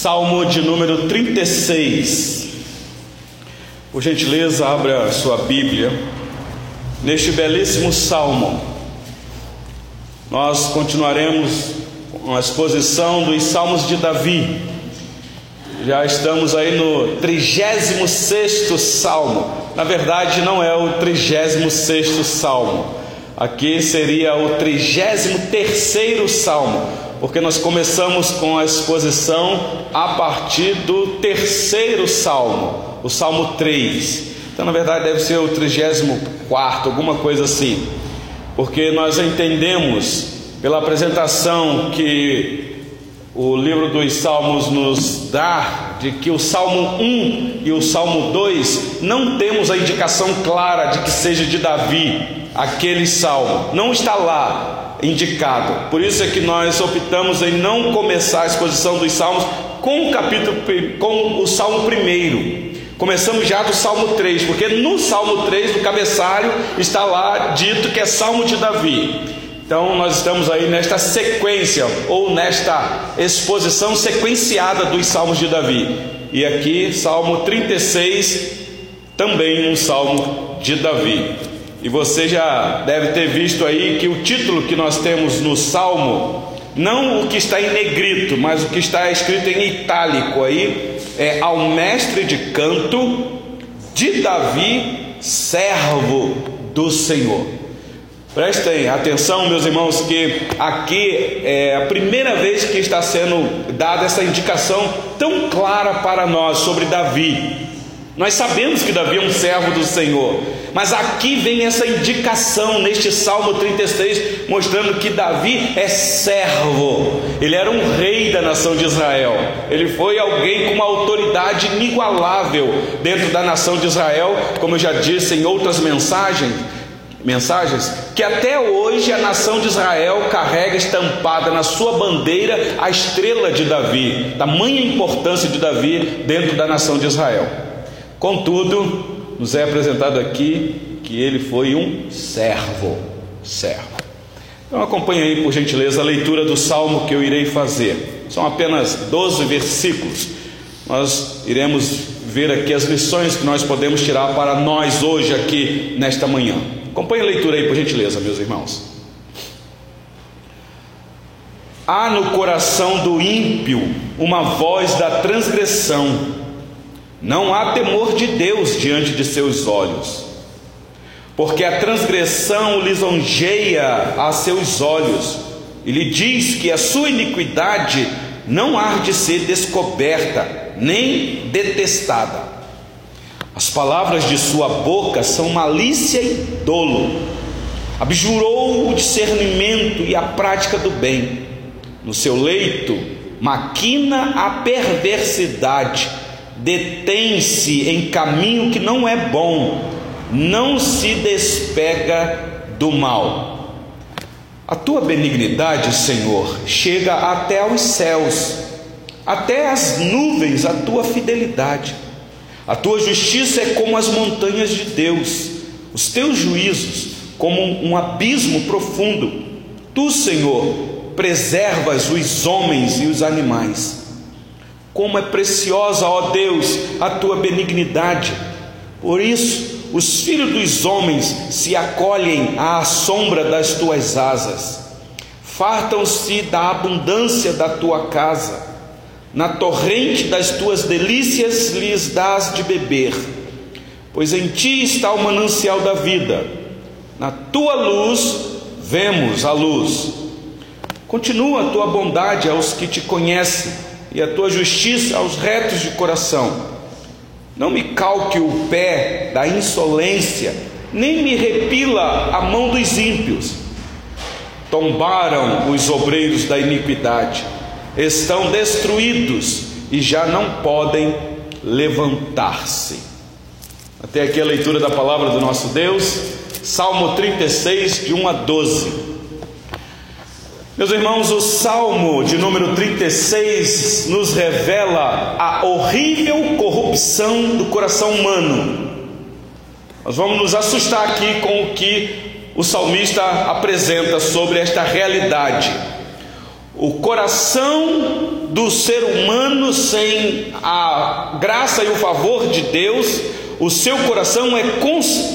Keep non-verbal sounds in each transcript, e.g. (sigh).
Salmo de número 36. Por gentileza, abra sua Bíblia. Neste belíssimo salmo, nós continuaremos com a exposição dos salmos de Davi. Já estamos aí no 36 salmo. Na verdade, não é o 36 salmo. Aqui seria o 33 salmo, porque nós começamos com a exposição a partir do terceiro salmo, o salmo 3. Então, na verdade, deve ser o 34, alguma coisa assim, porque nós entendemos pela apresentação que o livro dos Salmos nos dá, de que o Salmo 1 e o Salmo 2 não temos a indicação clara de que seja de Davi, aquele salmo, não está lá indicado. Por isso é que nós optamos em não começar a exposição dos salmos com o capítulo com o salmo primeiro. Começamos já do Salmo 3, porque no Salmo 3, no cabeçalho, está lá dito que é Salmo de Davi. Então, nós estamos aí nesta sequência, ou nesta exposição sequenciada dos Salmos de Davi. E aqui, Salmo 36, também um Salmo de Davi. E você já deve ter visto aí que o título que nós temos no Salmo, não o que está em negrito, mas o que está escrito em itálico aí, é ao mestre de canto de Davi, servo do Senhor. Prestem atenção, meus irmãos, que aqui é a primeira vez que está sendo dada essa indicação tão clara para nós sobre Davi. Nós sabemos que Davi é um servo do Senhor, mas aqui vem essa indicação neste Salmo 36, mostrando que Davi é servo, ele era um rei da nação de Israel, ele foi alguém com uma autoridade inigualável dentro da nação de Israel, como eu já disse em outras mensagens mensagens que até hoje a nação de Israel carrega estampada na sua bandeira a estrela de Davi, tamanha importância de Davi dentro da nação de Israel. Contudo, nos é apresentado aqui que ele foi um servo, servo. Então acompanhe aí, por gentileza, a leitura do salmo que eu irei fazer. São apenas 12 versículos. Nós iremos ver aqui as lições que nós podemos tirar para nós hoje aqui nesta manhã. Acompanhe a leitura aí, por gentileza, meus irmãos. Há no coração do ímpio uma voz da transgressão, não há temor de Deus diante de seus olhos, porque a transgressão lisonjeia a seus olhos, e lhe diz que a sua iniquidade não há de ser descoberta, nem detestada. As palavras de sua boca são malícia e dolo. Abjurou o discernimento e a prática do bem. No seu leito, maquina a perversidade. Detém-se em caminho que não é bom. Não se despega do mal. A tua benignidade, Senhor, chega até aos céus, até as nuvens, a tua fidelidade. A tua justiça é como as montanhas de Deus, os teus juízos como um abismo profundo. Tu, Senhor, preservas os homens e os animais. Como é preciosa, ó Deus, a tua benignidade. Por isso, os filhos dos homens se acolhem à sombra das tuas asas. Fartam-se da abundância da tua casa na torrente das tuas delícias lhes dás de beber, pois em ti está o manancial da vida, na tua luz vemos a luz. Continua a tua bondade aos que te conhecem e a tua justiça aos retos de coração. Não me calque o pé da insolência, nem me repila a mão dos ímpios. Tombaram os obreiros da iniquidade estão destruídos e já não podem levantar-se. Até aqui a leitura da palavra do nosso Deus, Salmo 36, de 1 a 12. Meus irmãos, o Salmo de número 36 nos revela a horrível corrupção do coração humano. Nós vamos nos assustar aqui com o que o salmista apresenta sobre esta realidade. O coração do ser humano sem a graça e o favor de Deus, o seu coração é,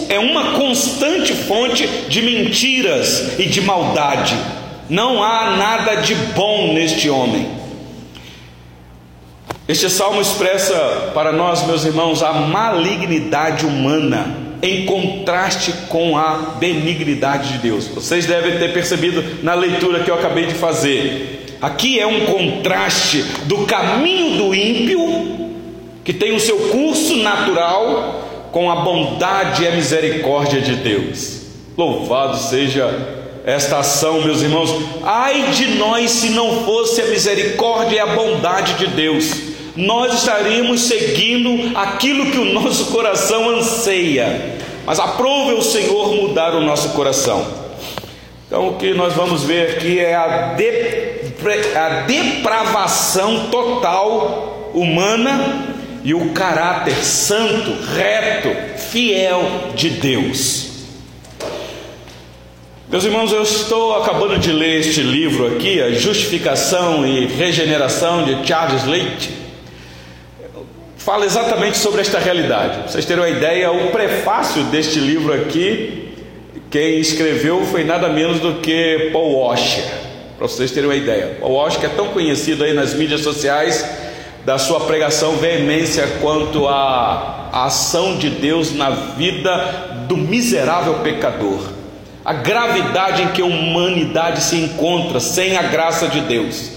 é uma constante fonte de mentiras e de maldade. Não há nada de bom neste homem. Este salmo expressa para nós, meus irmãos, a malignidade humana em contraste com a benignidade de Deus. Vocês devem ter percebido na leitura que eu acabei de fazer. Aqui é um contraste do caminho do ímpio, que tem o seu curso natural, com a bondade e a misericórdia de Deus. Louvado seja esta ação, meus irmãos. Ai de nós se não fosse a misericórdia e a bondade de Deus nós estaríamos seguindo aquilo que o nosso coração anseia. Mas aprove o Senhor mudar o nosso coração. Então, o que nós vamos ver aqui é a, a depravação total humana e o caráter santo, reto, fiel de Deus. Meus irmãos, eu estou acabando de ler este livro aqui, A Justificação e Regeneração de Charles Leite fala exatamente sobre esta realidade. Pra vocês terem uma ideia, o prefácio deste livro aqui, quem escreveu foi nada menos do que Paul Washer, para vocês terem uma ideia. Paul Washer é tão conhecido aí nas mídias sociais da sua pregação veemência quanto à ação de Deus na vida do miserável pecador. A gravidade em que a humanidade se encontra sem a graça de Deus.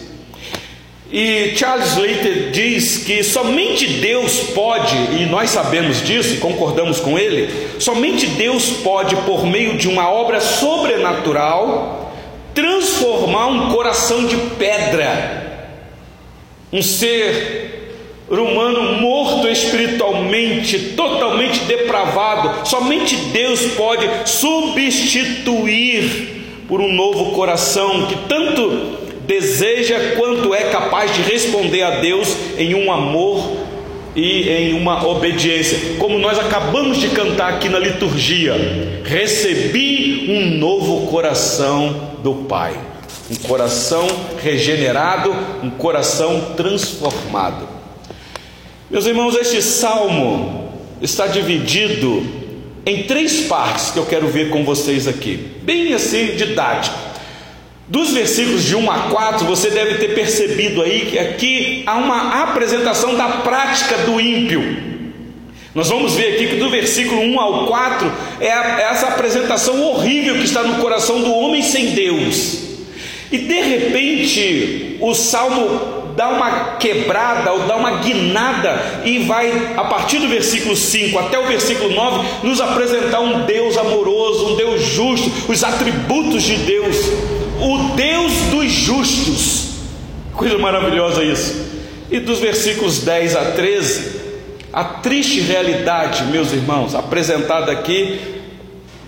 E Charles Slater diz que somente Deus pode, e nós sabemos disso e concordamos com ele, somente Deus pode, por meio de uma obra sobrenatural, transformar um coração de pedra, um ser humano morto espiritualmente, totalmente depravado, somente Deus pode substituir por um novo coração que tanto deseja quanto é capaz de responder a Deus em um amor e em uma obediência. Como nós acabamos de cantar aqui na liturgia, recebi um novo coração do Pai, um coração regenerado, um coração transformado. Meus irmãos, este salmo está dividido em três partes que eu quero ver com vocês aqui, bem assim didático. Dos versículos de 1 a 4, você deve ter percebido aí que aqui há uma apresentação da prática do ímpio. Nós vamos ver aqui que do versículo 1 ao 4 é, é essa apresentação horrível que está no coração do homem sem Deus. E de repente, o salmo dá uma quebrada ou dá uma guinada e vai, a partir do versículo 5 até o versículo 9, nos apresentar um Deus amoroso, um Deus justo, os atributos de Deus o Deus dos justos. Coisa maravilhosa isso. E dos versículos 10 a 13, a triste realidade, meus irmãos, apresentada aqui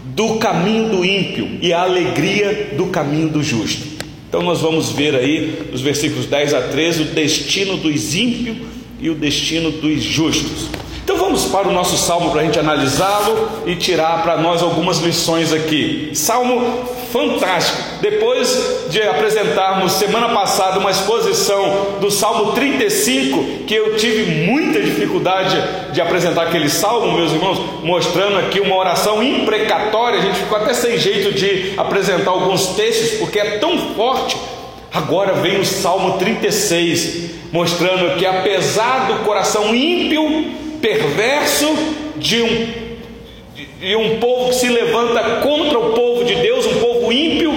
do caminho do ímpio e a alegria do caminho do justo. Então nós vamos ver aí, nos versículos 10 a 13, o destino dos ímpios e o destino dos justos. Então vamos para o nosso salmo para a gente analisá-lo e tirar para nós algumas lições aqui. Salmo fantástico. Depois de apresentarmos semana passada uma exposição do Salmo 35, que eu tive muita dificuldade de apresentar aquele salmo, meus irmãos, mostrando aqui uma oração imprecatória, a gente ficou até sem jeito de apresentar alguns textos, porque é tão forte. Agora vem o Salmo 36, mostrando que apesar do coração ímpio, perverso de um e um povo que se levanta contra o povo de Deus, um povo ímpio,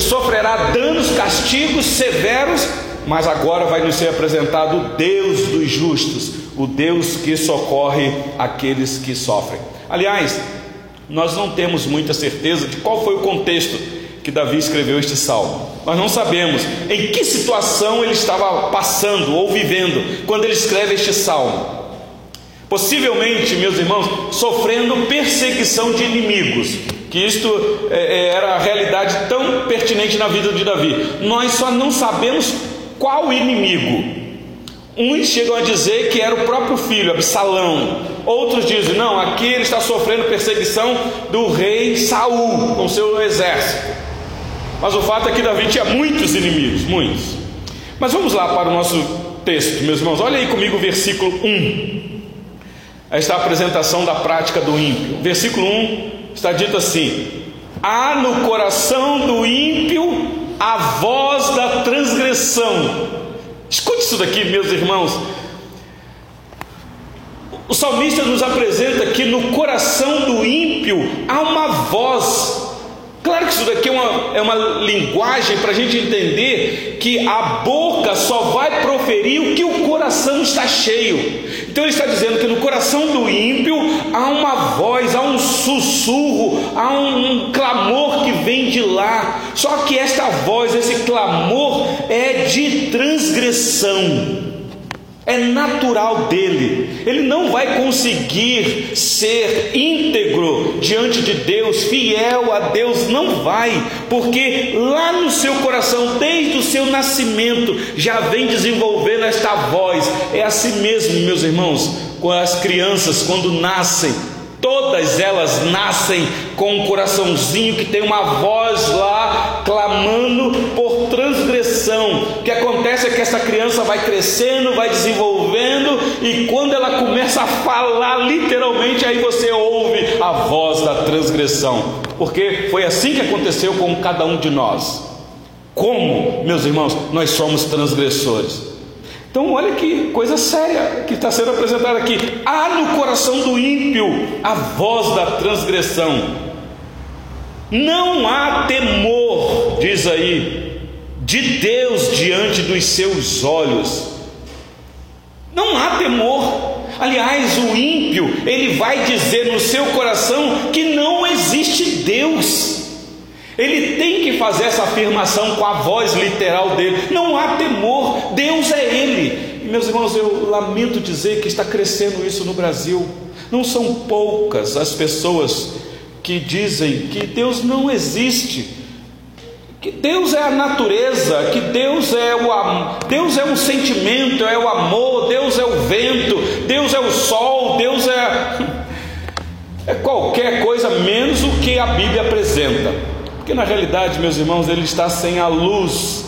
sofrerá danos, castigos severos, mas agora vai nos ser apresentado o Deus dos justos, o Deus que socorre aqueles que sofrem. Aliás, nós não temos muita certeza de qual foi o contexto que Davi escreveu este salmo. Nós não sabemos em que situação ele estava passando ou vivendo quando ele escreve este salmo. Possivelmente, meus irmãos, sofrendo perseguição de inimigos, que isto é, é, era a realidade tão pertinente na vida de Davi. Nós só não sabemos qual inimigo. Uns chegam a dizer que era o próprio filho, Absalão. Outros dizem, não, aqui ele está sofrendo perseguição do rei Saul com seu exército. Mas o fato é que Davi tinha muitos inimigos, muitos. Mas vamos lá para o nosso texto, meus irmãos. Olha aí comigo o versículo 1. Esta é a apresentação da prática do ímpio. Versículo 1 está dito assim: Há no coração do ímpio a voz da transgressão. Escute isso daqui, meus irmãos. O salmista nos apresenta que no coração do ímpio há uma voz Claro que isso daqui é uma, é uma linguagem para a gente entender que a boca só vai proferir o que o coração está cheio. Então ele está dizendo que no coração do ímpio há uma voz, há um sussurro, há um, um clamor que vem de lá. Só que esta voz, esse clamor é de transgressão é natural dele. Ele não vai conseguir ser íntegro diante de Deus, fiel a Deus, não vai, porque lá no seu coração, desde o seu nascimento, já vem desenvolvendo esta voz. É assim mesmo, meus irmãos, com as crianças, quando nascem, Todas elas nascem com um coraçãozinho que tem uma voz lá clamando por transgressão. O que acontece é que essa criança vai crescendo, vai desenvolvendo e quando ela começa a falar literalmente, aí você ouve a voz da transgressão. Porque foi assim que aconteceu com cada um de nós. Como, meus irmãos, nós somos transgressores. Então, olha que coisa séria que está sendo apresentada aqui. Há no coração do ímpio a voz da transgressão. Não há temor, diz aí, de Deus diante dos seus olhos. Não há temor. Aliás, o ímpio, ele vai dizer no seu coração que não existe Deus. Ele tem que fazer essa afirmação com a voz literal dele. Não há temor, Deus é Ele. E, meus irmãos, eu lamento dizer que está crescendo isso no Brasil. Não são poucas as pessoas que dizem que Deus não existe, que Deus é a natureza, que Deus é o Deus é um sentimento, é o amor, Deus é o vento, Deus é o sol, Deus é (laughs) é qualquer coisa menos o que a Bíblia apresenta. Porque na realidade, meus irmãos, ele está sem a luz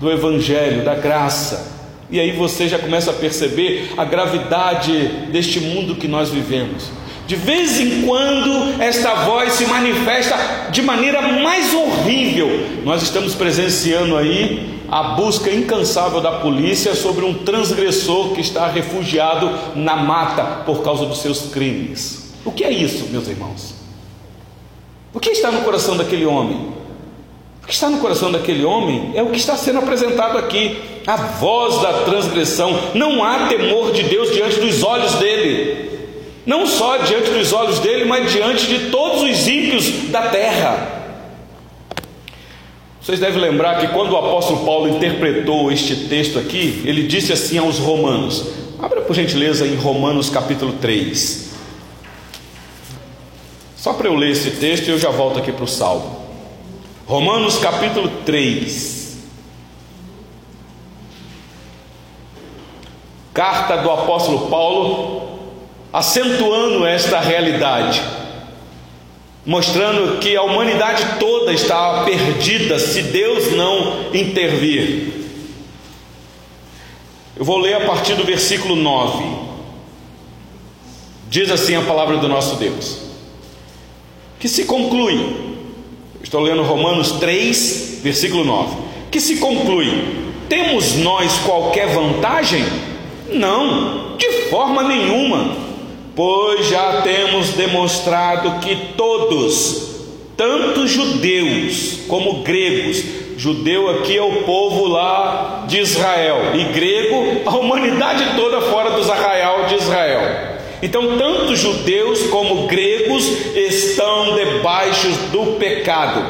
do Evangelho, da graça. E aí você já começa a perceber a gravidade deste mundo que nós vivemos. De vez em quando, esta voz se manifesta de maneira mais horrível. Nós estamos presenciando aí a busca incansável da polícia sobre um transgressor que está refugiado na mata por causa dos seus crimes. O que é isso, meus irmãos? O que está no coração daquele homem? O que está no coração daquele homem é o que está sendo apresentado aqui, a voz da transgressão. Não há temor de Deus diante dos olhos dele, não só diante dos olhos dele, mas diante de todos os ímpios da terra. Vocês devem lembrar que quando o apóstolo Paulo interpretou este texto aqui, ele disse assim aos romanos. Abra por gentileza em Romanos capítulo 3. Só para eu ler esse texto e eu já volto aqui para o salmo. Romanos capítulo 3. Carta do apóstolo Paulo, acentuando esta realidade, mostrando que a humanidade toda está perdida se Deus não intervir. Eu vou ler a partir do versículo 9. Diz assim a palavra do nosso Deus que se conclui, estou lendo Romanos 3, versículo 9, que se conclui, temos nós qualquer vantagem? Não, de forma nenhuma, pois já temos demonstrado que todos, tanto judeus como gregos, judeu aqui é o povo lá de Israel, e grego, a humanidade toda fora dos arraial de Israel então, tanto judeus como gregos estão debaixo do pecado,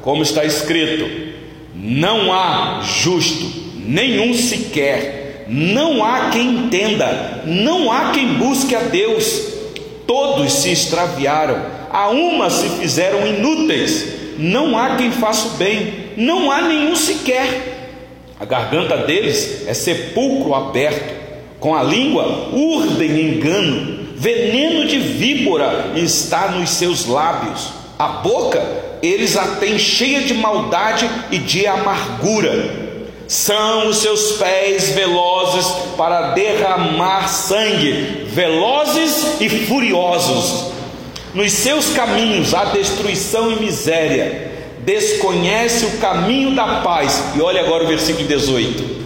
como está escrito: não há justo, nenhum sequer, não há quem entenda, não há quem busque a Deus, todos se extraviaram, a uma se fizeram inúteis, não há quem faça o bem, não há nenhum sequer. A garganta deles é sepulcro aberto com a língua urdem engano, veneno de víbora está nos seus lábios, a boca eles a têm cheia de maldade e de amargura. São os seus pés velozes para derramar sangue, velozes e furiosos. Nos seus caminhos há destruição e miséria. Desconhece o caminho da paz. E olha agora o versículo 18.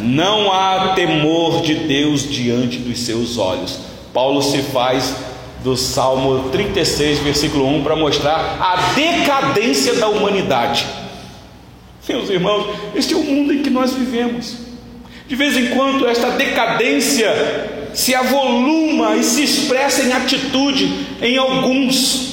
Não há temor de Deus diante dos seus olhos. Paulo se faz do Salmo 36, versículo 1, para mostrar a decadência da humanidade. Meus irmãos, este é o mundo em que nós vivemos. De vez em quando, esta decadência se avoluma e se expressa em atitude em alguns.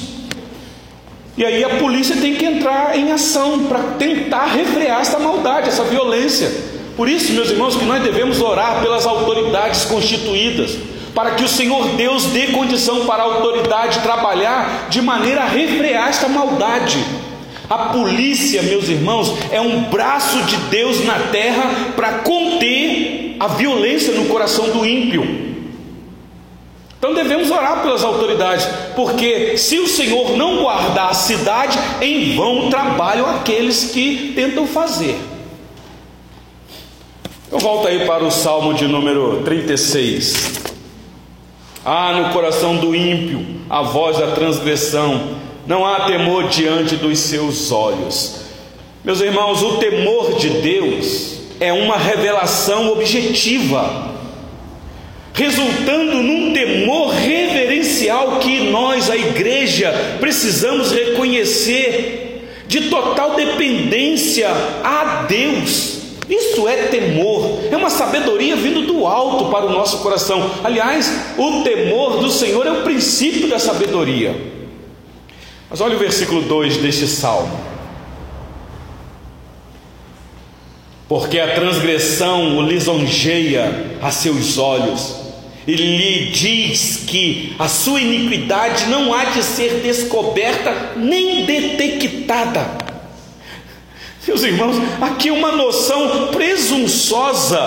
E aí a polícia tem que entrar em ação para tentar refrear essa maldade, essa violência. Por isso, meus irmãos, que nós devemos orar pelas autoridades constituídas, para que o Senhor Deus dê condição para a autoridade trabalhar de maneira a refrear esta maldade. A polícia, meus irmãos, é um braço de Deus na terra para conter a violência no coração do ímpio. Então devemos orar pelas autoridades, porque se o Senhor não guardar a cidade, em vão trabalham aqueles que tentam fazer. Eu volto aí para o Salmo de número 36. Ah, no coração do ímpio, a voz da transgressão, não há temor diante dos seus olhos. Meus irmãos, o temor de Deus é uma revelação objetiva resultando num temor reverencial que nós, a igreja, precisamos reconhecer de total dependência a Deus. Isso é temor, é uma sabedoria vindo do alto para o nosso coração. Aliás, o temor do Senhor é o princípio da sabedoria. Mas olha o versículo 2 deste salmo. Porque a transgressão o lisonjeia a seus olhos ele lhe diz que a sua iniquidade não há de ser descoberta nem detectada. Meus irmãos, aqui uma noção presunçosa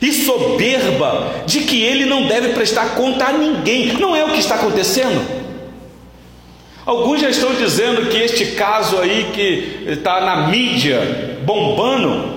e soberba de que ele não deve prestar conta a ninguém. Não é o que está acontecendo. Alguns já estão dizendo que este caso aí que está na mídia bombando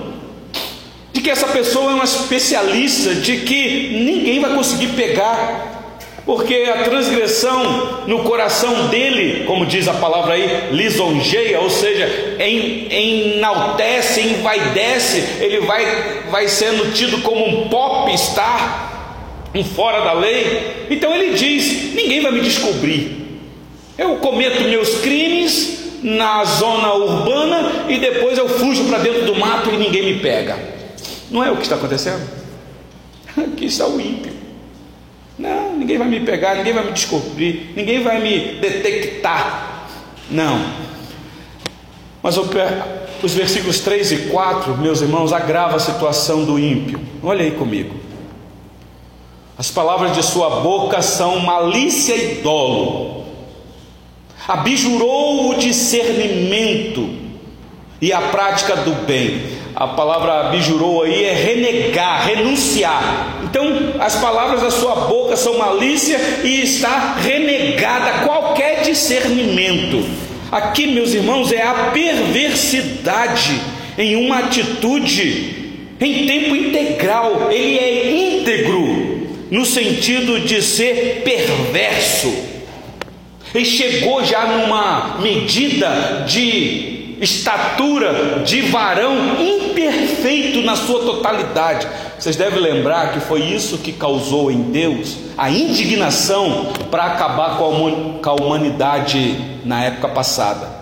de que essa pessoa é uma especialista, de que ninguém vai conseguir pegar, porque a transgressão no coração dele, como diz a palavra aí, lisonjeia, ou seja, enaltece, envaidece, ele vai, vai sendo tido como um pop-star, um fora da lei. Então ele diz: ninguém vai me descobrir. Eu cometo meus crimes na zona urbana e depois eu fujo para dentro do mato e ninguém me pega. Não é o que está acontecendo? (laughs) Aqui está o ímpio. Não, ninguém vai me pegar, ninguém vai me descobrir, ninguém vai me detectar. Não. Mas os versículos 3 e 4, meus irmãos, agrava a situação do ímpio. Olha aí comigo. As palavras de sua boca são malícia e dolo. Abjurou o discernimento e a prática do bem a palavra bijurou aí é renegar, renunciar. Então, as palavras da sua boca são malícia e está renegada qualquer discernimento. Aqui, meus irmãos, é a perversidade em uma atitude em tempo integral. Ele é íntegro no sentido de ser perverso. Ele chegou já numa medida de estatura de varão imperfeito na sua totalidade. Vocês devem lembrar que foi isso que causou em Deus a indignação para acabar com a humanidade na época passada.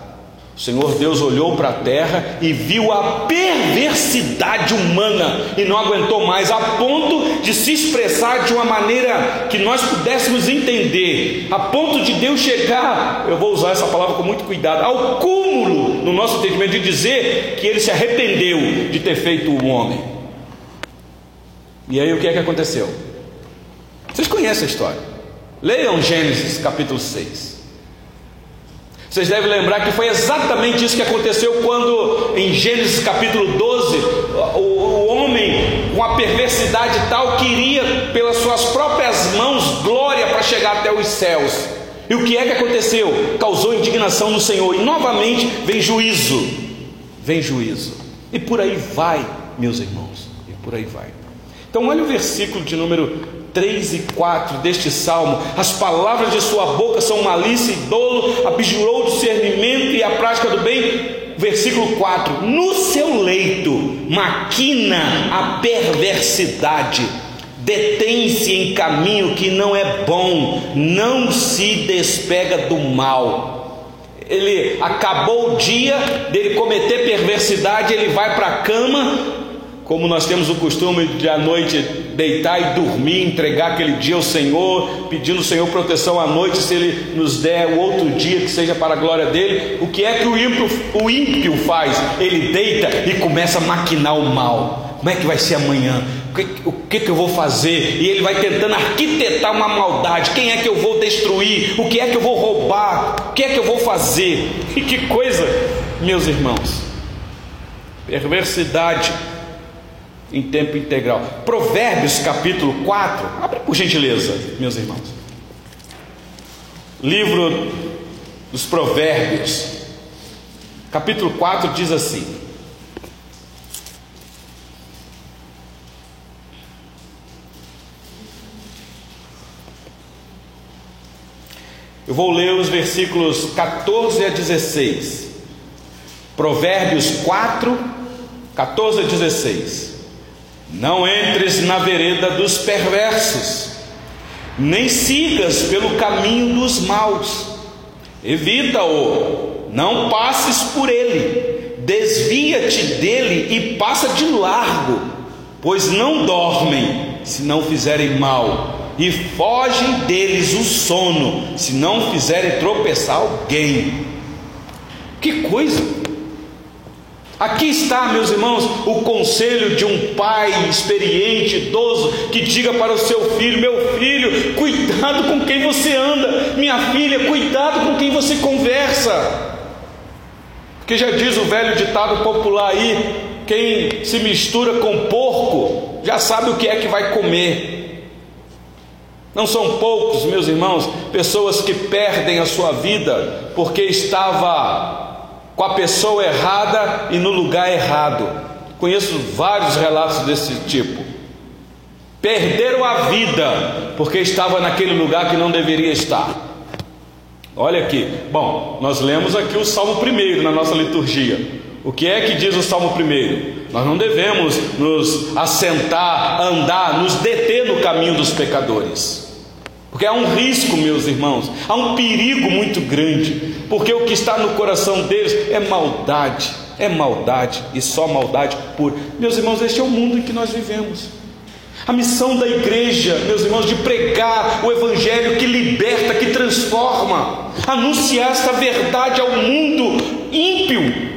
O Senhor Deus olhou para a terra e viu a perversidade humana e não aguentou mais, a ponto de se expressar de uma maneira que nós pudéssemos entender, a ponto de Deus chegar, eu vou usar essa palavra com muito cuidado, ao cúmulo no nosso entendimento de dizer que ele se arrependeu de ter feito o homem. E aí o que é que aconteceu? Vocês conhecem a história. Leiam Gênesis capítulo 6. Vocês devem lembrar que foi exatamente isso que aconteceu quando, em Gênesis capítulo 12, o, o homem, com a perversidade tal, queria, pelas suas próprias mãos, glória para chegar até os céus. E o que é que aconteceu? Causou indignação no Senhor, e novamente vem juízo. Vem juízo. E por aí vai, meus irmãos, e por aí vai. Então, olha o versículo de número 3 e 4 deste salmo: As palavras de sua boca são malícia e dolo, abjurou o discernimento e a prática do bem. Versículo 4: No seu leito maquina a perversidade, detém-se em caminho que não é bom, não se despega do mal. Ele acabou o dia dele cometer perversidade, ele vai para a cama, como nós temos o costume de à noite deitar e dormir, entregar aquele dia ao Senhor, pedindo ao Senhor proteção à noite, se Ele nos der o outro dia que seja para a glória dele. O que é que o ímpio, o ímpio faz? Ele deita e começa a maquinar o mal. Como é que vai ser amanhã? O que, o que, que eu vou fazer? E ele vai tentando arquitetar uma maldade. Quem é que eu vou destruir? O que é que eu vou roubar? O que é que eu vou fazer? (laughs) E que coisa, meus irmãos. Perversidade em tempo integral. Provérbios capítulo 4, abre por gentileza, meus irmãos. Livro dos Provérbios, capítulo 4 diz assim: Eu vou ler os versículos 14 a 16. Provérbios 4, 14 a 16. Não entres na vereda dos perversos, nem sigas pelo caminho dos maus. Evita-o, não passes por ele, desvia-te dele e passa de largo, pois não dormem se não fizerem mal, e fogem deles o sono, se não fizerem tropeçar alguém. Que coisa! Aqui está, meus irmãos, o conselho de um pai experiente, idoso, que diga para o seu filho: Meu filho, cuidado com quem você anda, minha filha, cuidado com quem você conversa. Porque já diz o velho ditado popular aí: quem se mistura com porco já sabe o que é que vai comer. Não são poucos, meus irmãos, pessoas que perdem a sua vida porque estava com a pessoa errada e no lugar errado. Conheço vários relatos desse tipo. Perderam a vida porque estava naquele lugar que não deveria estar. Olha aqui. Bom, nós lemos aqui o Salmo primeiro na nossa liturgia. O que é que diz o Salmo primeiro? Nós não devemos nos assentar, andar, nos deter no caminho dos pecadores. Porque há um risco, meus irmãos, há um perigo muito grande, porque o que está no coração deles é maldade, é maldade e só maldade pura. Meus irmãos, este é o mundo em que nós vivemos. A missão da igreja, meus irmãos, de pregar o evangelho que liberta, que transforma, anunciar esta verdade ao mundo ímpio.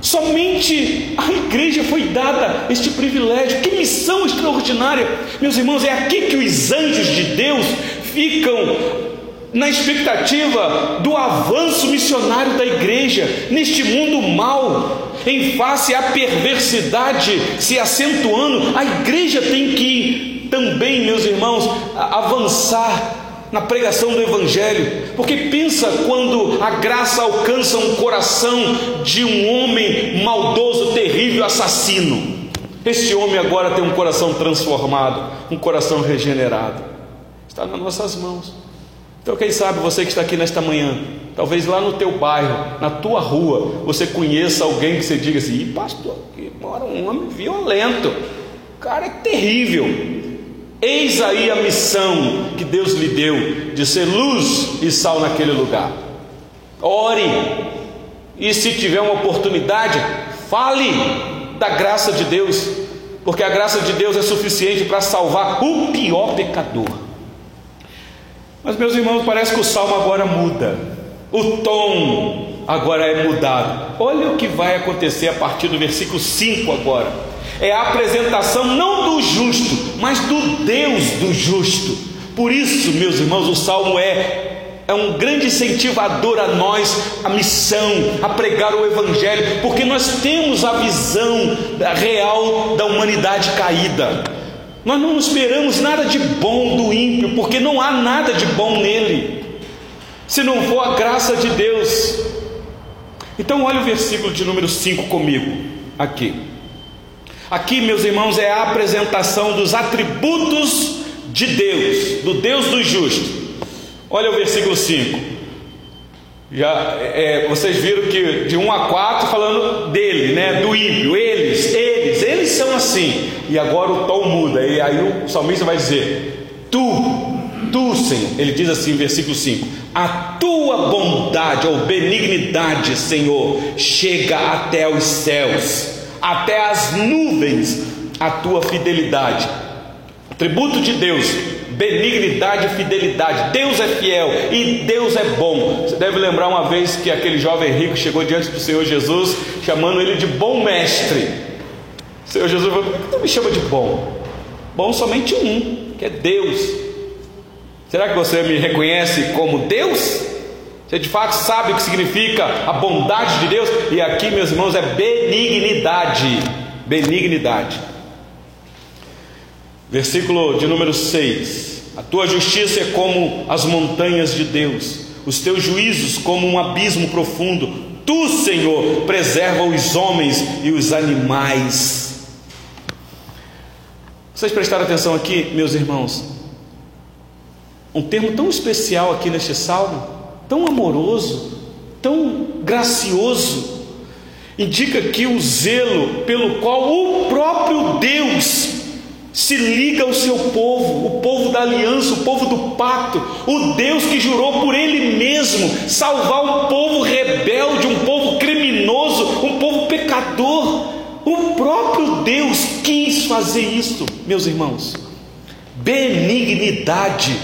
Somente a igreja foi dada este privilégio. Que missão extraordinária! Meus irmãos, é aqui que os anjos de Deus ficam na expectativa do avanço missionário da igreja neste mundo mal, em face à perversidade se acentuando, a igreja tem que também, meus irmãos, avançar na pregação do Evangelho, porque pensa quando a graça alcança um coração de um homem maldoso, terrível, assassino. Este homem agora tem um coração transformado, um coração regenerado. Está nas nossas mãos. Então, quem sabe você que está aqui nesta manhã, talvez lá no teu bairro, na tua rua, você conheça alguém que você diga assim: Ih, pastor, aqui mora um homem violento, o cara é terrível. Eis aí a missão que Deus lhe deu de ser luz e sal naquele lugar. Ore, e se tiver uma oportunidade, fale da graça de Deus, porque a graça de Deus é suficiente para salvar o pior pecador. Mas, meus irmãos, parece que o salmo agora muda, o tom agora é mudado. Olha o que vai acontecer a partir do versículo 5 agora. É a apresentação não do justo, mas do Deus do justo. Por isso, meus irmãos, o salmo é é um grande incentivador a nós, a missão, a pregar o Evangelho, porque nós temos a visão real da humanidade caída. Nós não esperamos nada de bom do ímpio, porque não há nada de bom nele. se não for a graça de Deus. Então, olha o versículo de número 5 comigo, aqui. Aqui, meus irmãos, é a apresentação dos atributos de Deus, do Deus dos justos. Olha o versículo 5. Já, é, vocês viram que de 1 a 4 falando dele, né? Do ímpio, eles são assim. E agora o tom muda. E aí o salmista vai dizer: Tu, tu, Senhor. Ele diz assim, versículo 5: A tua bondade ou benignidade, Senhor, chega até os céus, até as nuvens, a tua fidelidade. Atributo de Deus, benignidade e fidelidade. Deus é fiel e Deus é bom. Você deve lembrar uma vez que aquele jovem rico chegou diante do Senhor Jesus, chamando ele de bom mestre. Senhor Jesus falou: Por que tu me chama de bom? Bom somente um, que é Deus. Será que você me reconhece como Deus? Você de fato sabe o que significa a bondade de Deus? E aqui, meus irmãos, é benignidade. Benignidade. Versículo de número 6: A tua justiça é como as montanhas de Deus, os teus juízos como um abismo profundo. Tu, Senhor, preserva os homens e os animais. Vocês prestaram atenção aqui, meus irmãos? Um termo tão especial aqui neste salmo, tão amoroso, tão gracioso, indica que o zelo pelo qual o próprio Deus se liga ao seu povo, o povo da aliança, o povo do pacto, o Deus que jurou por Ele mesmo salvar um povo rebelde, um povo criminoso, um povo pecador. O próprio Deus quis fazer isso, meus irmãos. Benignidade.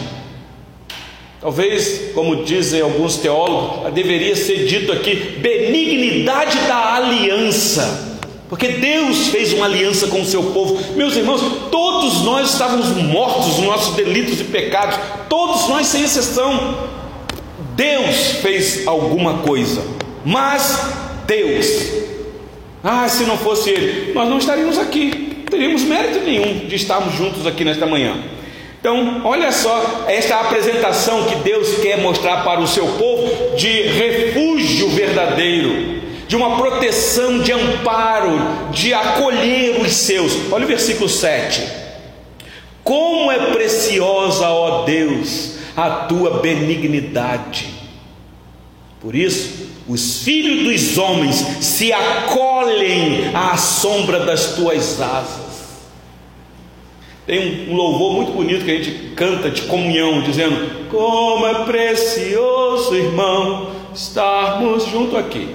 Talvez, como dizem alguns teólogos, deveria ser dito aqui: benignidade da aliança. Porque Deus fez uma aliança com o seu povo. Meus irmãos, todos nós estávamos mortos nos nossos delitos e pecados, todos nós sem exceção. Deus fez alguma coisa, mas Deus, ah, se não fosse Ele, nós não estaríamos aqui, não teríamos mérito nenhum de estarmos juntos aqui nesta manhã. Então, olha só esta apresentação que Deus quer mostrar para o seu povo de refúgio verdadeiro de uma proteção, de amparo, de acolher os seus. Olha o versículo 7. Como é preciosa, ó Deus, a tua benignidade. Por isso, os filhos dos homens se acolhem à sombra das tuas asas. Tem um louvor muito bonito que a gente canta de comunhão, dizendo: Como é precioso, irmão, estarmos junto aqui.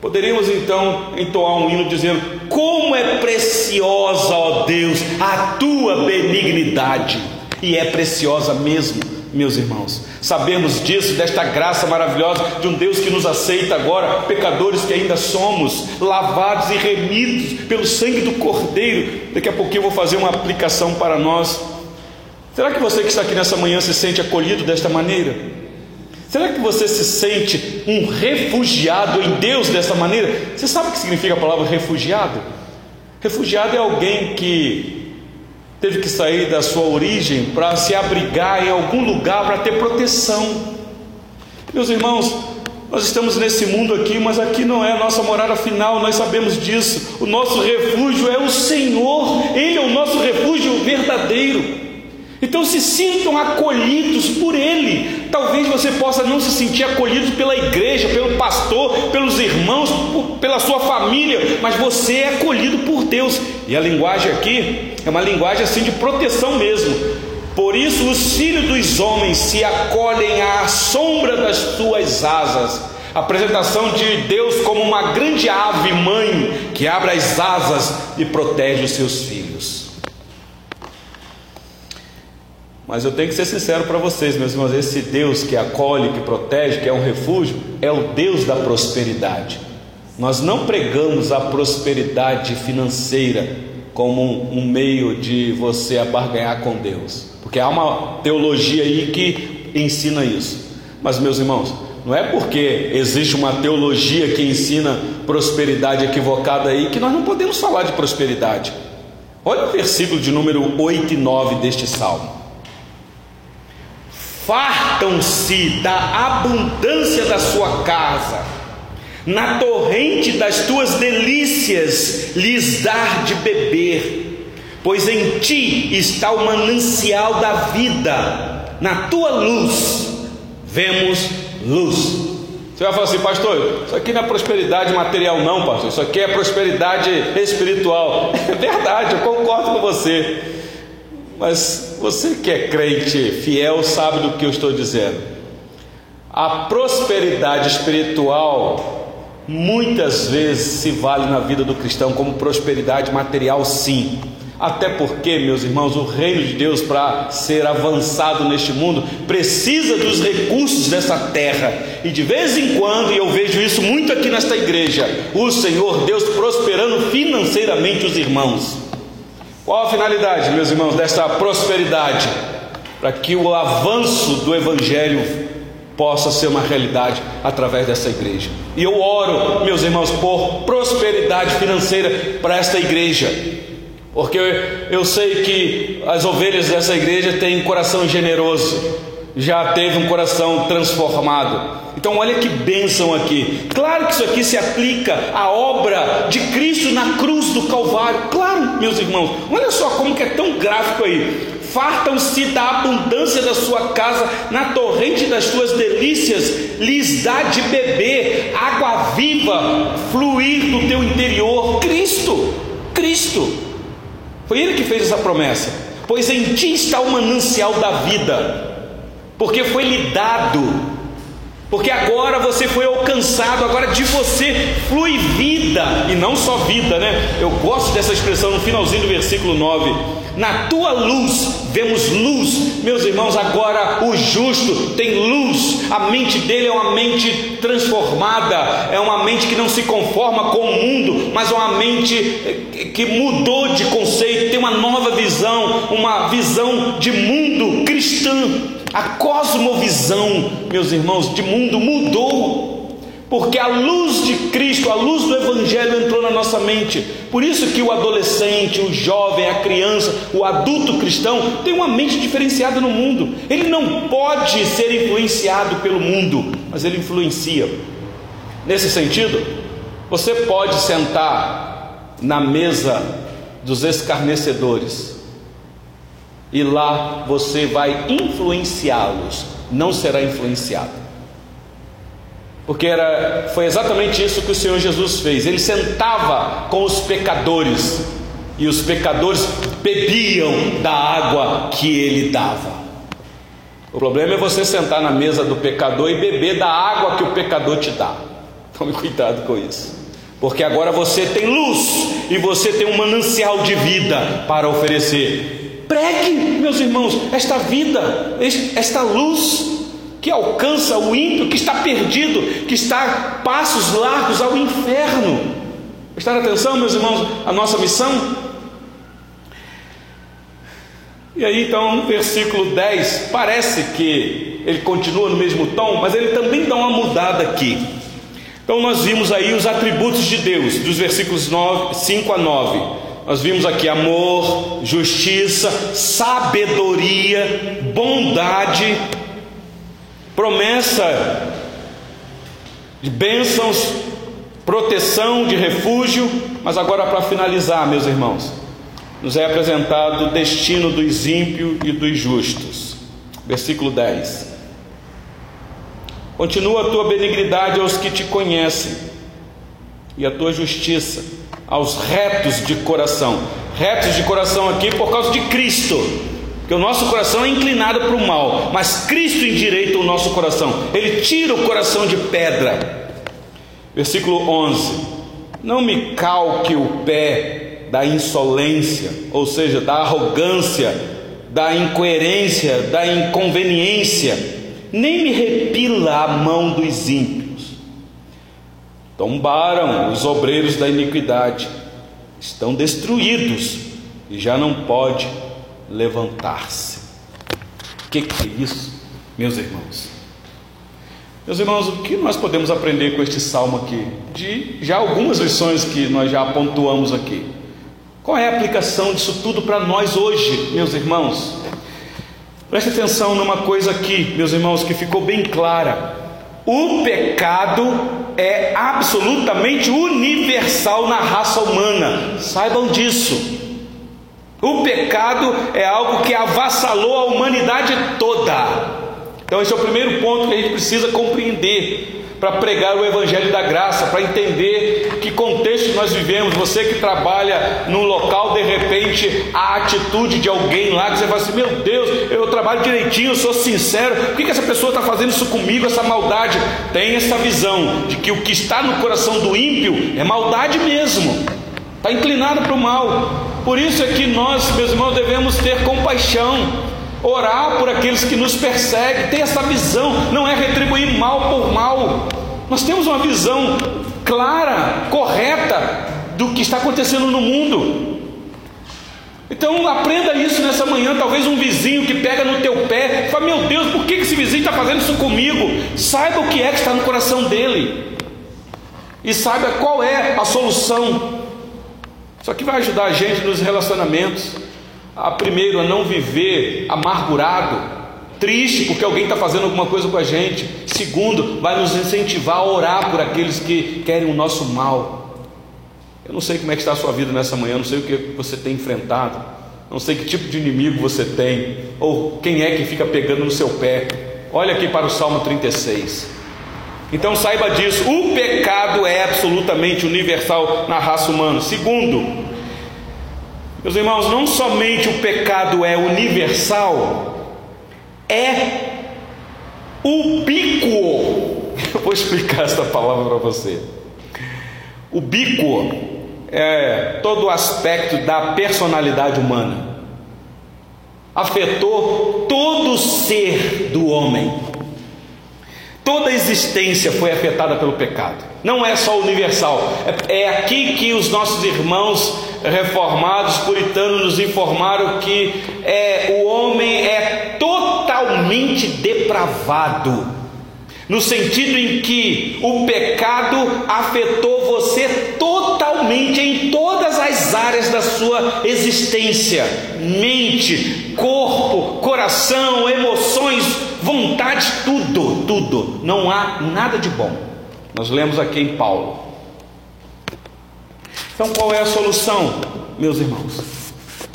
Poderíamos então entoar um hino dizendo: Como é preciosa, ó Deus, a tua benignidade, e é preciosa mesmo, meus irmãos. Sabemos disso, desta graça maravilhosa de um Deus que nos aceita agora, pecadores que ainda somos, lavados e remidos pelo sangue do Cordeiro. Daqui a pouquinho eu vou fazer uma aplicação para nós. Será que você que está aqui nessa manhã se sente acolhido desta maneira? Será que você se sente um refugiado em Deus dessa maneira? Você sabe o que significa a palavra refugiado? Refugiado é alguém que teve que sair da sua origem para se abrigar em algum lugar para ter proteção. Meus irmãos, nós estamos nesse mundo aqui, mas aqui não é a nossa morada final, nós sabemos disso. O nosso refúgio é o Senhor, Ele é o nosso refúgio verdadeiro. Então se sintam acolhidos por Ele. Talvez você possa não se sentir acolhido pela igreja, pelo pastor, pelos irmãos, pela sua família, mas você é acolhido por Deus. E a linguagem aqui é uma linguagem assim de proteção mesmo. Por isso os filhos dos homens se acolhem à sombra das suas asas. A apresentação de Deus como uma grande ave mãe que abre as asas e protege os seus filhos. Mas eu tenho que ser sincero para vocês, meus irmãos: esse Deus que acolhe, que protege, que é um refúgio, é o Deus da prosperidade. Nós não pregamos a prosperidade financeira como um, um meio de você abarganhar com Deus, porque há uma teologia aí que ensina isso. Mas, meus irmãos, não é porque existe uma teologia que ensina prosperidade equivocada aí que nós não podemos falar de prosperidade. Olha o versículo de número 8 e 9 deste salmo fartam-se da abundância da sua casa, na torrente das tuas delícias lhes dar de beber, pois em ti está o manancial da vida, na tua luz vemos luz. Você vai falar assim, pastor, isso aqui não é prosperidade material, não, pastor, isso aqui é prosperidade espiritual. (laughs) É verdade, eu concordo com você. Mas você que é crente fiel sabe do que eu estou dizendo. A prosperidade espiritual muitas vezes se vale na vida do cristão como prosperidade material, sim. Até porque, meus irmãos, o reino de Deus, para ser avançado neste mundo, precisa dos recursos dessa terra. E de vez em quando, e eu vejo isso muito aqui nesta igreja, o Senhor Deus prosperando financeiramente os irmãos. Qual a finalidade, meus irmãos, dessa prosperidade? Para que o avanço do Evangelho possa ser uma realidade através dessa igreja. E eu oro, meus irmãos, por prosperidade financeira para esta igreja porque eu sei que as ovelhas dessa igreja têm um coração generoso, já teve um coração transformado. Então, olha que bênção aqui. Claro que isso aqui se aplica à obra de Cristo na cruz do Calvário. Claro, meus irmãos, olha só como que é tão gráfico aí. Fartam-se da abundância da sua casa, na torrente das suas delícias, lhes dá de beber água viva fluir do teu interior. Cristo, Cristo. Foi ele que fez essa promessa. Pois em ti está o manancial da vida, porque foi lhe dado, porque agora você foi alcançado, agora de você flui vida, e não só vida, né? Eu gosto dessa expressão no finalzinho do versículo 9 na tua luz vemos luz, meus irmãos. Agora o justo tem luz, a mente dele é uma mente transformada, é uma mente que não se conforma com o mundo, mas é uma mente que mudou de conceito, tem uma nova visão, uma visão de mundo cristã. A cosmovisão, meus irmãos, de mundo mudou porque a luz de Cristo, a luz do Evangelho entrou na nossa mente. Por isso que o adolescente, o jovem, a criança, o adulto cristão tem uma mente diferenciada no mundo. Ele não pode ser influenciado pelo mundo, mas ele influencia. Nesse sentido, você pode sentar na mesa dos escarnecedores e lá você vai influenciá-los, não será influenciado. Porque era, foi exatamente isso que o Senhor Jesus fez. Ele sentava com os pecadores e os pecadores bebiam da água que ele dava. O problema é você sentar na mesa do pecador e beber da água que o pecador te dá. Tome cuidado com isso. Porque agora você tem luz e você tem um manancial de vida para oferecer. Pregue, meus irmãos, esta vida, esta luz que alcança o ímpio, que está perdido, que está passos largos ao inferno. Prestar atenção, meus irmãos, a nossa missão? E aí então, versículo 10, parece que ele continua no mesmo tom, mas ele também dá uma mudada aqui. Então nós vimos aí os atributos de Deus, dos versículos 9, 5 a 9. Nós vimos aqui amor, justiça, sabedoria, bondade, promessa de bênçãos, proteção, de refúgio, mas agora para finalizar, meus irmãos, nos é apresentado o destino dos ímpios e dos justos. Versículo 10. Continua a tua benignidade aos que te conhecem, e a tua justiça aos retos de coração. Retos de coração aqui por causa de Cristo. Porque o nosso coração é inclinado para o mal, mas Cristo endireita o nosso coração, Ele tira o coração de pedra. Versículo 11: Não me calque o pé da insolência, ou seja, da arrogância, da incoerência, da inconveniência, nem me repila a mão dos ímpios. Tombaram os obreiros da iniquidade, estão destruídos e já não pode levantar-se. O que, que é isso, meus irmãos? Meus irmãos, o que nós podemos aprender com este salmo aqui? De já algumas lições que nós já pontuamos aqui. Qual é a aplicação disso tudo para nós hoje, meus irmãos? Preste atenção numa coisa aqui, meus irmãos, que ficou bem clara. O pecado é absolutamente universal na raça humana, saibam disso. O pecado é algo que avassalou a humanidade toda. Então, esse é o primeiro ponto que a gente precisa compreender para pregar o Evangelho da Graça, para entender que contexto nós vivemos. Você que trabalha num local, de repente, a atitude de alguém lá, que você fala assim: Meu Deus, eu trabalho direitinho, eu sou sincero, por que, que essa pessoa está fazendo isso comigo, essa maldade? Tem essa visão de que o que está no coração do ímpio é maldade mesmo, está inclinado para o mal. Por isso é que nós, meus irmãos, devemos ter compaixão orar por aqueles que nos perseguem, ter essa visão, não é retribuir mal por mal. Nós temos uma visão clara, correta do que está acontecendo no mundo. Então aprenda isso nessa manhã. Talvez um vizinho que pega no teu pé, fala: Meu Deus, por que esse vizinho está fazendo isso comigo? Saiba o que é que está no coração dele e saiba qual é a solução. Isso aqui vai ajudar a gente nos relacionamentos a primeiro a não viver amargurado, triste porque alguém está fazendo alguma coisa com a gente. Segundo, vai nos incentivar a orar por aqueles que querem o nosso mal. Eu não sei como é que está a sua vida nessa manhã, não sei o que você tem enfrentado, não sei que tipo de inimigo você tem, ou quem é que fica pegando no seu pé. Olha aqui para o Salmo 36. Então saiba disso, o pecado é absolutamente universal na raça humana. Segundo, meus irmãos, não somente o pecado é universal, é ubíquo. Eu (laughs) vou explicar essa palavra para você. Ubíquo é todo o aspecto da personalidade humana. Afetou todo o ser do homem. Toda a existência foi afetada pelo pecado. Não é só universal. É, é aqui que os nossos irmãos reformados puritanos nos informaram que é, o homem é totalmente depravado, no sentido em que o pecado afetou você totalmente em todas as áreas da sua existência: mente, corpo, coração, emoções, vontades, tudo, tudo. Não há nada de bom. Nós lemos aqui em Paulo. Então qual é a solução, meus irmãos?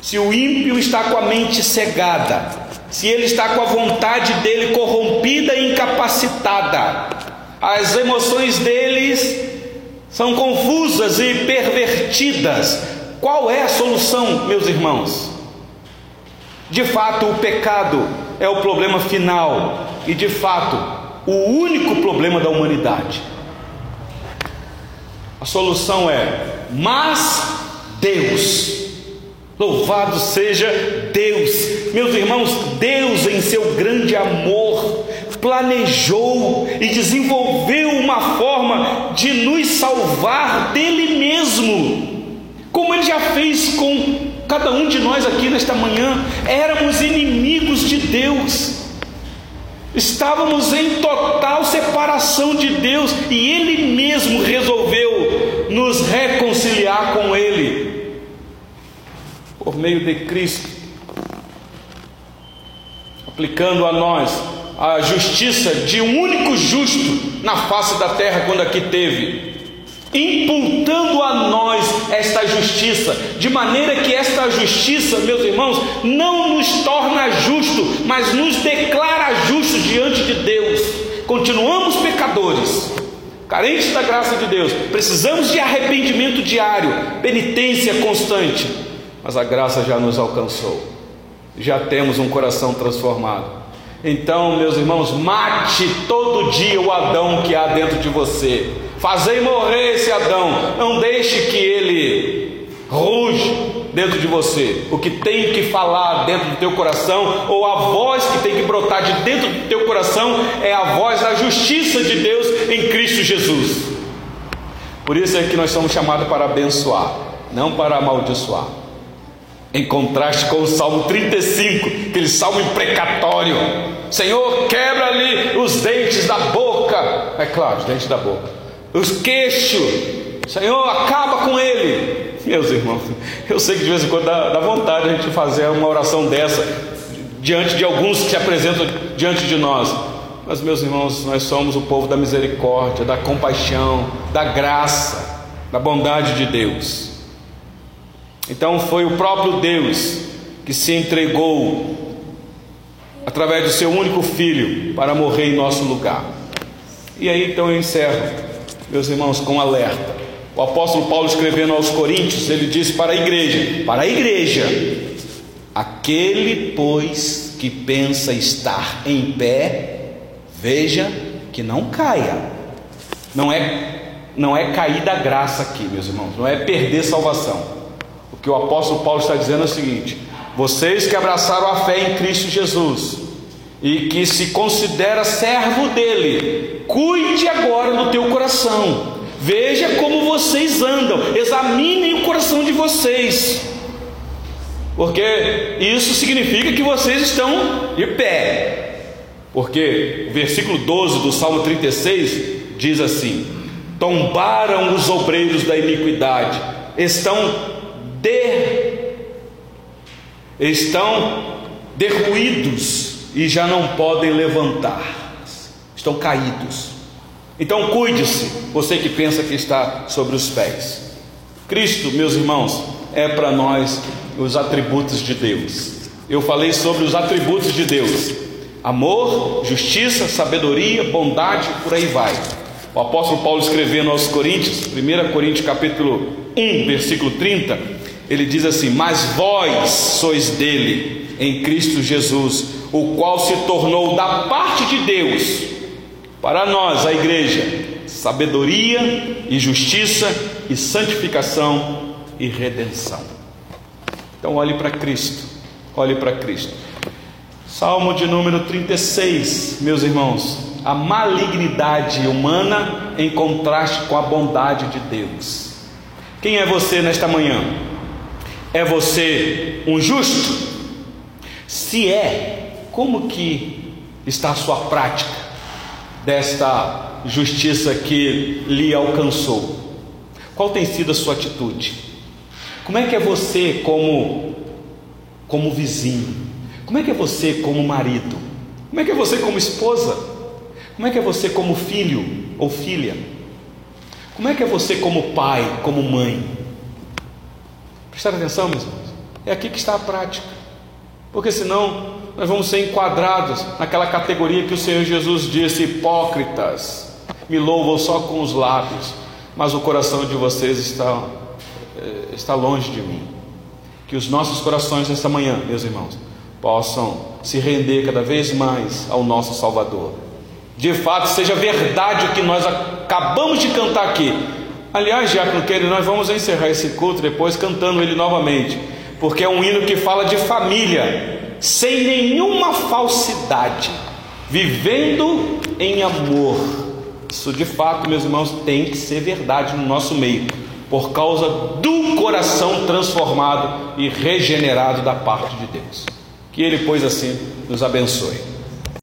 Se o ímpio está com a mente cegada, se ele está com a vontade dele corrompida e incapacitada, as emoções deles são confusas e pervertidas, qual é a solução, meus irmãos? De fato, o pecado é o problema final e, de fato, o único problema da humanidade. A solução é mas Deus. Louvado seja Deus, meus irmãos. Deus, em seu grande amor, planejou e desenvolveu uma forma de nos salvar dele mesmo, como ele já fez com cada um de nós aqui nesta manhã. Éramos inimigos de Deus, estávamos em total separação de Deus e ele mesmo resolveu nos reconciliar com Ele por meio de Cristo, aplicando a nós a justiça de um único justo na face da terra quando aqui teve, imputando a nós esta justiça, de maneira que esta justiça, meus irmãos, não nos torna justo, mas nos declara justos diante de Deus. Continuamos pecadores, carentes da graça de Deus, precisamos de arrependimento diário, penitência constante, mas a graça já nos alcançou, já temos um coração transformado. Então, meus irmãos, mate todo dia o Adão que há dentro de você, fazei morrer esse Adão, não deixe que ele ruja dentro de você, o que tem que falar dentro do teu coração, ou a voz que tem que brotar de dentro do teu coração, é a voz da justiça de Deus em Cristo Jesus. Por isso é que nós somos chamados para abençoar, não para amaldiçoar. Em contraste com o Salmo 35, aquele salmo imprecatório: Senhor, quebra ali os dentes da boca, é claro, os dentes da boca, os queixos, Senhor, acaba com ele. Meus irmãos, eu sei que de vez em quando dá, dá vontade a gente fazer uma oração dessa, diante de alguns que se apresentam diante de nós. Mas, meus irmãos, nós somos o povo da misericórdia, da compaixão, da graça, da bondade de Deus. Então, foi o próprio Deus que se entregou através do seu único filho para morrer em nosso lugar. E aí então eu encerro, meus irmãos, com alerta. O apóstolo Paulo escrevendo aos Coríntios, ele disse para a igreja: para a igreja, aquele, pois, que pensa estar em pé, veja que não caia. Não é não é cair da graça aqui, meus irmãos, não é perder salvação. O que o apóstolo Paulo está dizendo é o seguinte: vocês que abraçaram a fé em Cristo Jesus e que se considera servo dele, cuide agora do teu coração. Veja como vocês andam, examinem o coração de vocês. Porque isso significa que vocês estão de pé. Porque o versículo 12 do Salmo 36 diz assim: Tombaram os obreiros da iniquidade, estão de estão derruídos e já não podem levantar, estão caídos. Então cuide-se, você que pensa que está sobre os pés. Cristo, meus irmãos, é para nós os atributos de Deus. Eu falei sobre os atributos de Deus: amor, justiça, sabedoria, bondade, por aí vai. O apóstolo Paulo escrevendo aos Coríntios, 1 Coríntios capítulo 1, versículo 30, ele diz assim: Mas vós sois dele, em Cristo Jesus, o qual se tornou da parte de Deus, para nós, a igreja, sabedoria e justiça e santificação e redenção. Então, olhe para Cristo, olhe para Cristo. Salmo de número 36, meus irmãos, a malignidade humana em contraste com a bondade de Deus. Quem é você nesta manhã? É você um justo? Se é, como que está a sua prática desta justiça que lhe alcançou? Qual tem sido a sua atitude? Como é que é você como como vizinho? Como é que é você como marido? Como é que é você como esposa? Como é que é você como filho ou filha? Como é que é você como pai, como mãe? Prestar atenção, meus irmãos. É aqui que está a prática. Porque senão nós vamos ser enquadrados naquela categoria que o Senhor Jesus disse: hipócritas, me louvam só com os lábios, mas o coração de vocês está, eh, está longe de mim. Que os nossos corações nesta manhã, meus irmãos, possam se render cada vez mais ao nosso Salvador. De fato, seja verdade o que nós acabamos de cantar aqui, Aliás, Diácono Kelly, nós vamos encerrar esse culto depois cantando ele novamente, porque é um hino que fala de família, sem nenhuma falsidade, vivendo em amor. Isso de fato, meus irmãos, tem que ser verdade no nosso meio, por causa do coração transformado e regenerado da parte de Deus. Que Ele, pois assim, nos abençoe.